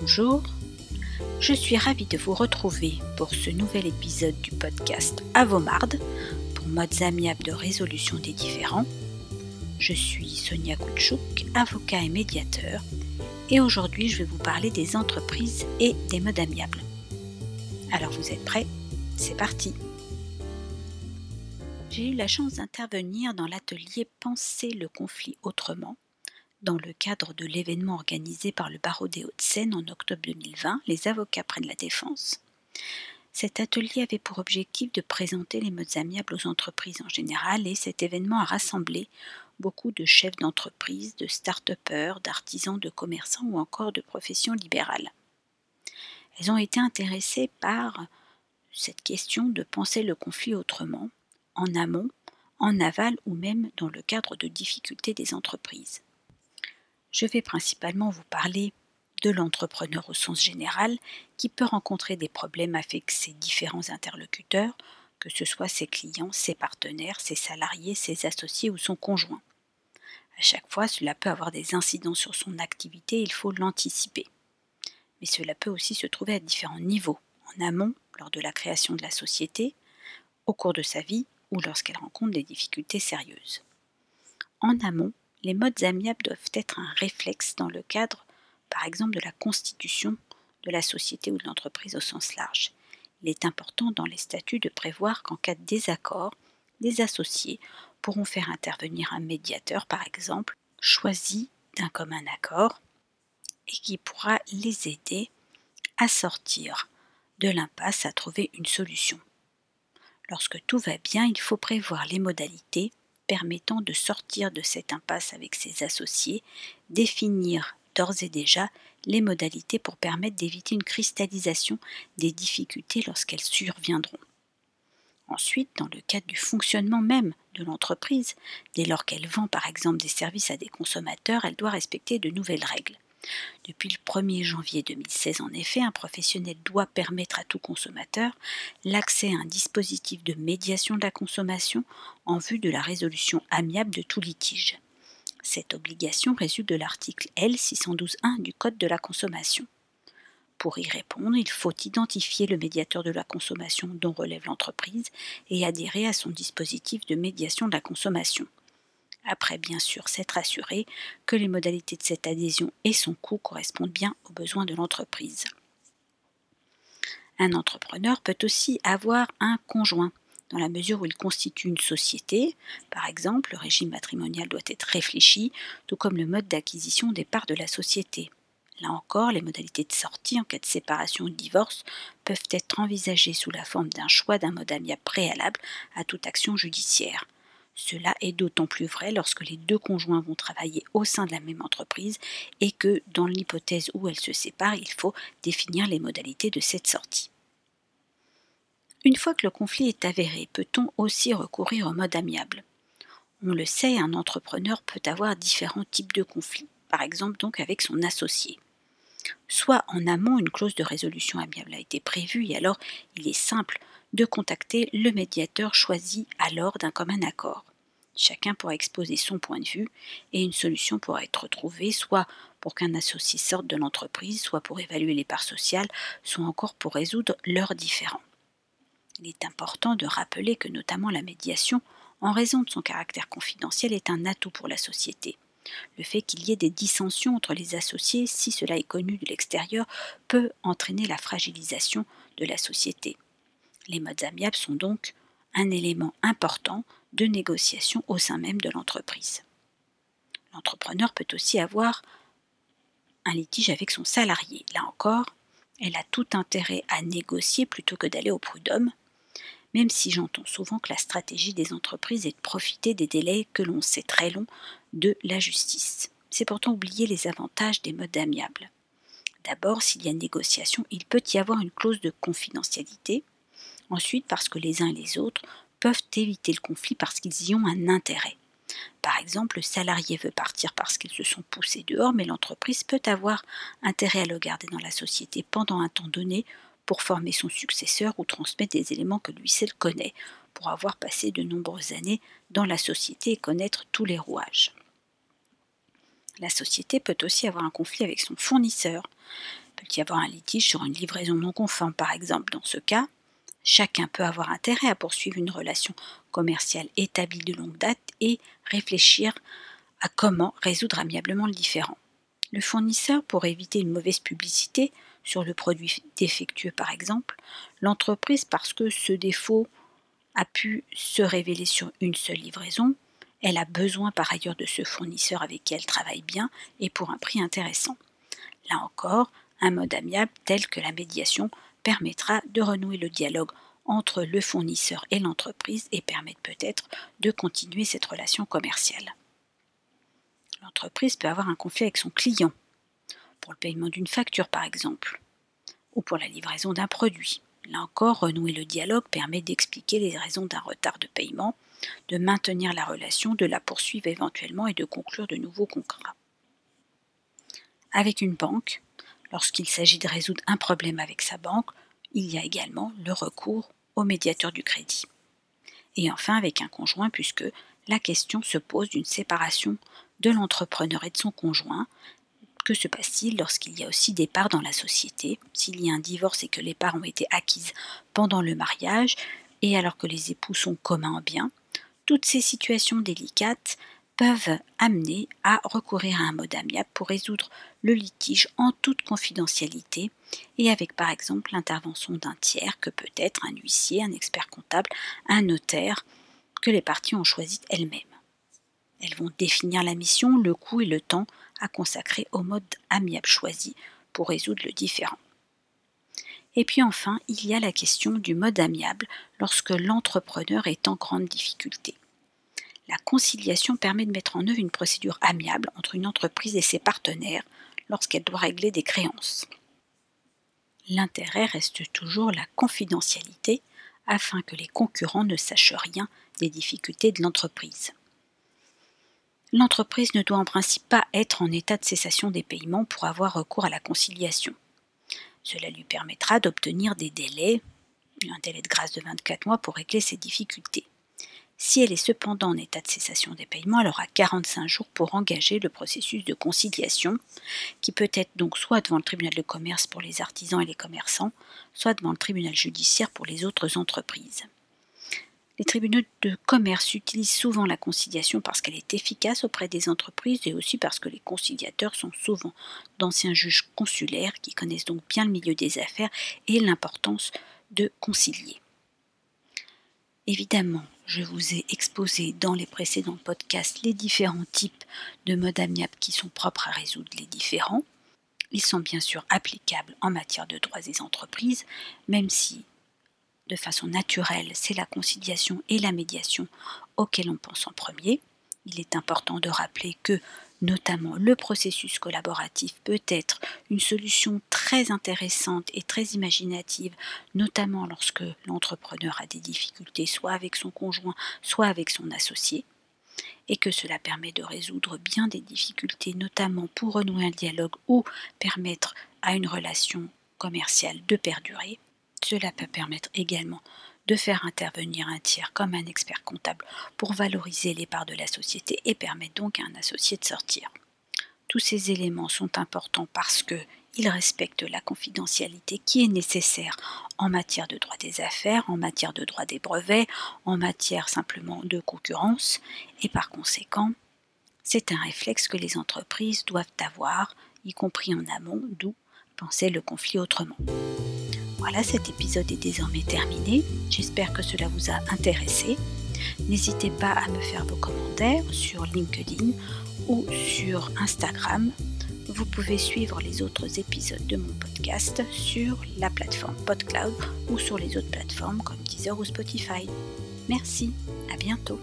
Bonjour, je suis ravie de vous retrouver pour ce nouvel épisode du podcast Avomarde pour modes amiables de résolution des différends. Je suis Sonia Koutchouk, avocat et médiateur, et aujourd'hui je vais vous parler des entreprises et des modes amiables. Alors vous êtes prêts? C'est parti J'ai eu la chance d'intervenir dans l'atelier Penser le conflit autrement dans le cadre de l'événement organisé par le barreau des Hauts-de-Seine en octobre 2020, les avocats prennent la défense. Cet atelier avait pour objectif de présenter les modes amiables aux entreprises en général et cet événement a rassemblé beaucoup de chefs d'entreprise, de start-upers, d'artisans, de commerçants ou encore de professions libérales. Elles ont été intéressées par cette question de penser le conflit autrement, en amont, en aval ou même dans le cadre de difficultés des entreprises je vais principalement vous parler de l'entrepreneur au sens général qui peut rencontrer des problèmes avec ses différents interlocuteurs, que ce soit ses clients, ses partenaires, ses salariés, ses associés ou son conjoint. À chaque fois, cela peut avoir des incidents sur son activité, il faut l'anticiper. Mais cela peut aussi se trouver à différents niveaux, en amont, lors de la création de la société, au cours de sa vie ou lorsqu'elle rencontre des difficultés sérieuses. En amont, les modes amiables doivent être un réflexe dans le cadre, par exemple, de la constitution de la société ou de l'entreprise au sens large. Il est important dans les statuts de prévoir qu'en cas de désaccord, les associés pourront faire intervenir un médiateur, par exemple, choisi d'un commun accord, et qui pourra les aider à sortir de l'impasse, à trouver une solution. Lorsque tout va bien, il faut prévoir les modalités permettant de sortir de cette impasse avec ses associés, définir d'ores et déjà les modalités pour permettre d'éviter une cristallisation des difficultés lorsqu'elles surviendront. Ensuite, dans le cadre du fonctionnement même de l'entreprise, dès lors qu'elle vend par exemple des services à des consommateurs, elle doit respecter de nouvelles règles. Depuis le 1er janvier 2016, en effet, un professionnel doit permettre à tout consommateur l'accès à un dispositif de médiation de la consommation en vue de la résolution amiable de tout litige. Cette obligation résulte de l'article L612.1 du Code de la consommation. Pour y répondre, il faut identifier le médiateur de la consommation dont relève l'entreprise et adhérer à son dispositif de médiation de la consommation après bien sûr s'être assuré que les modalités de cette adhésion et son coût correspondent bien aux besoins de l'entreprise. Un entrepreneur peut aussi avoir un conjoint, dans la mesure où il constitue une société. Par exemple, le régime matrimonial doit être réfléchi, tout comme le mode d'acquisition des parts de la société. Là encore, les modalités de sortie en cas de séparation ou de divorce peuvent être envisagées sous la forme d'un choix d'un mode amiable préalable à toute action judiciaire. Cela est d'autant plus vrai lorsque les deux conjoints vont travailler au sein de la même entreprise et que, dans l'hypothèse où elles se séparent, il faut définir les modalités de cette sortie. Une fois que le conflit est avéré, peut-on aussi recourir au mode amiable? On le sait, un entrepreneur peut avoir différents types de conflits, par exemple donc avec son associé. Soit en amont, une clause de résolution amiable a été prévue et alors il est simple de contacter le médiateur choisi alors d'un commun accord. Chacun pourra exposer son point de vue et une solution pourra être trouvée, soit pour qu'un associé sorte de l'entreprise, soit pour évaluer les parts sociales, soit encore pour résoudre leurs différends. Il est important de rappeler que notamment la médiation, en raison de son caractère confidentiel, est un atout pour la société. Le fait qu'il y ait des dissensions entre les associés, si cela est connu de l'extérieur, peut entraîner la fragilisation de la société. Les modes amiables sont donc un élément important de négociation au sein même de l'entreprise. L'entrepreneur peut aussi avoir un litige avec son salarié. Là encore, elle a tout intérêt à négocier plutôt que d'aller au prud'homme, même si j'entends souvent que la stratégie des entreprises est de profiter des délais que l'on sait très longs de la justice. C'est pourtant oublier les avantages des modes amiables. D'abord, s'il y a négociation, il peut y avoir une clause de confidentialité. Ensuite, parce que les uns et les autres peuvent éviter le conflit parce qu'ils y ont un intérêt. Par exemple, le salarié veut partir parce qu'ils se sont poussés dehors, mais l'entreprise peut avoir intérêt à le garder dans la société pendant un temps donné pour former son successeur ou transmettre des éléments que lui seul connaît, pour avoir passé de nombreuses années dans la société et connaître tous les rouages. La société peut aussi avoir un conflit avec son fournisseur, peut y avoir un litige sur une livraison non conforme, par exemple. Dans ce cas, chacun peut avoir intérêt à poursuivre une relation commerciale établie de longue date et réfléchir à comment résoudre amiablement le différend. Le fournisseur, pour éviter une mauvaise publicité sur le produit défectueux par exemple, l'entreprise parce que ce défaut a pu se révéler sur une seule livraison, elle a besoin par ailleurs de ce fournisseur avec qui elle travaille bien et pour un prix intéressant. Là encore, un mode amiable tel que la médiation permettra de renouer le dialogue entre le fournisseur et l'entreprise et permettre peut-être de continuer cette relation commerciale. L'entreprise peut avoir un conflit avec son client, pour le paiement d'une facture par exemple, ou pour la livraison d'un produit. Là encore, renouer le dialogue permet d'expliquer les raisons d'un retard de paiement, de maintenir la relation, de la poursuivre éventuellement et de conclure de nouveaux contrats. Avec une banque, lorsqu'il s'agit de résoudre un problème avec sa banque, il y a également le recours au médiateur du crédit. Et enfin avec un conjoint, puisque la question se pose d'une séparation de l'entrepreneur et de son conjoint. Que se passe-t-il lorsqu'il y a aussi des parts dans la société S'il y a un divorce et que les parts ont été acquises pendant le mariage, et alors que les époux sont communs en bien, toutes ces situations délicates peuvent amener à recourir à un mode amiable pour résoudre le litige en toute confidentialité et avec par exemple l'intervention d'un tiers que peut être un huissier, un expert comptable, un notaire que les parties ont choisi elles-mêmes. Elles vont définir la mission, le coût et le temps à consacrer au mode amiable choisi pour résoudre le différend. Et puis enfin, il y a la question du mode amiable lorsque l'entrepreneur est en grande difficulté. La conciliation permet de mettre en œuvre une procédure amiable entre une entreprise et ses partenaires lorsqu'elle doit régler des créances. L'intérêt reste toujours la confidentialité afin que les concurrents ne sachent rien des difficultés de l'entreprise. L'entreprise ne doit en principe pas être en état de cessation des paiements pour avoir recours à la conciliation. Cela lui permettra d'obtenir des délais, un délai de grâce de 24 mois pour régler ses difficultés. Si elle est cependant en état de cessation des paiements, elle aura 45 jours pour engager le processus de conciliation, qui peut être donc soit devant le tribunal de commerce pour les artisans et les commerçants, soit devant le tribunal judiciaire pour les autres entreprises. Les tribunaux de commerce utilisent souvent la conciliation parce qu'elle est efficace auprès des entreprises et aussi parce que les conciliateurs sont souvent d'anciens juges consulaires qui connaissent donc bien le milieu des affaires et l'importance de concilier. Évidemment, je vous ai exposé dans les précédents podcasts les différents types de modes amiables qui sont propres à résoudre les différends. Ils sont bien sûr applicables en matière de droits des entreprises, même si de façon naturelle, c'est la conciliation et la médiation auxquelles on pense en premier. Il est important de rappeler que notamment le processus collaboratif peut être une solution très intéressante et très imaginative, notamment lorsque l'entrepreneur a des difficultés soit avec son conjoint, soit avec son associé, et que cela permet de résoudre bien des difficultés, notamment pour renouer un dialogue ou permettre à une relation commerciale de perdurer. Cela peut permettre également de faire intervenir un tiers comme un expert comptable pour valoriser les parts de la société et permettre donc à un associé de sortir. Tous ces éléments sont importants parce que ils respectent la confidentialité qui est nécessaire en matière de droit des affaires, en matière de droit des brevets, en matière simplement de concurrence, et par conséquent, c'est un réflexe que les entreprises doivent avoir, y compris en amont, d'où penser le conflit autrement. Voilà, cet épisode est désormais terminé. J'espère que cela vous a intéressé. N'hésitez pas à me faire vos commentaires sur LinkedIn ou sur Instagram. Vous pouvez suivre les autres épisodes de mon podcast sur la plateforme PodCloud ou sur les autres plateformes comme Deezer ou Spotify. Merci, à bientôt.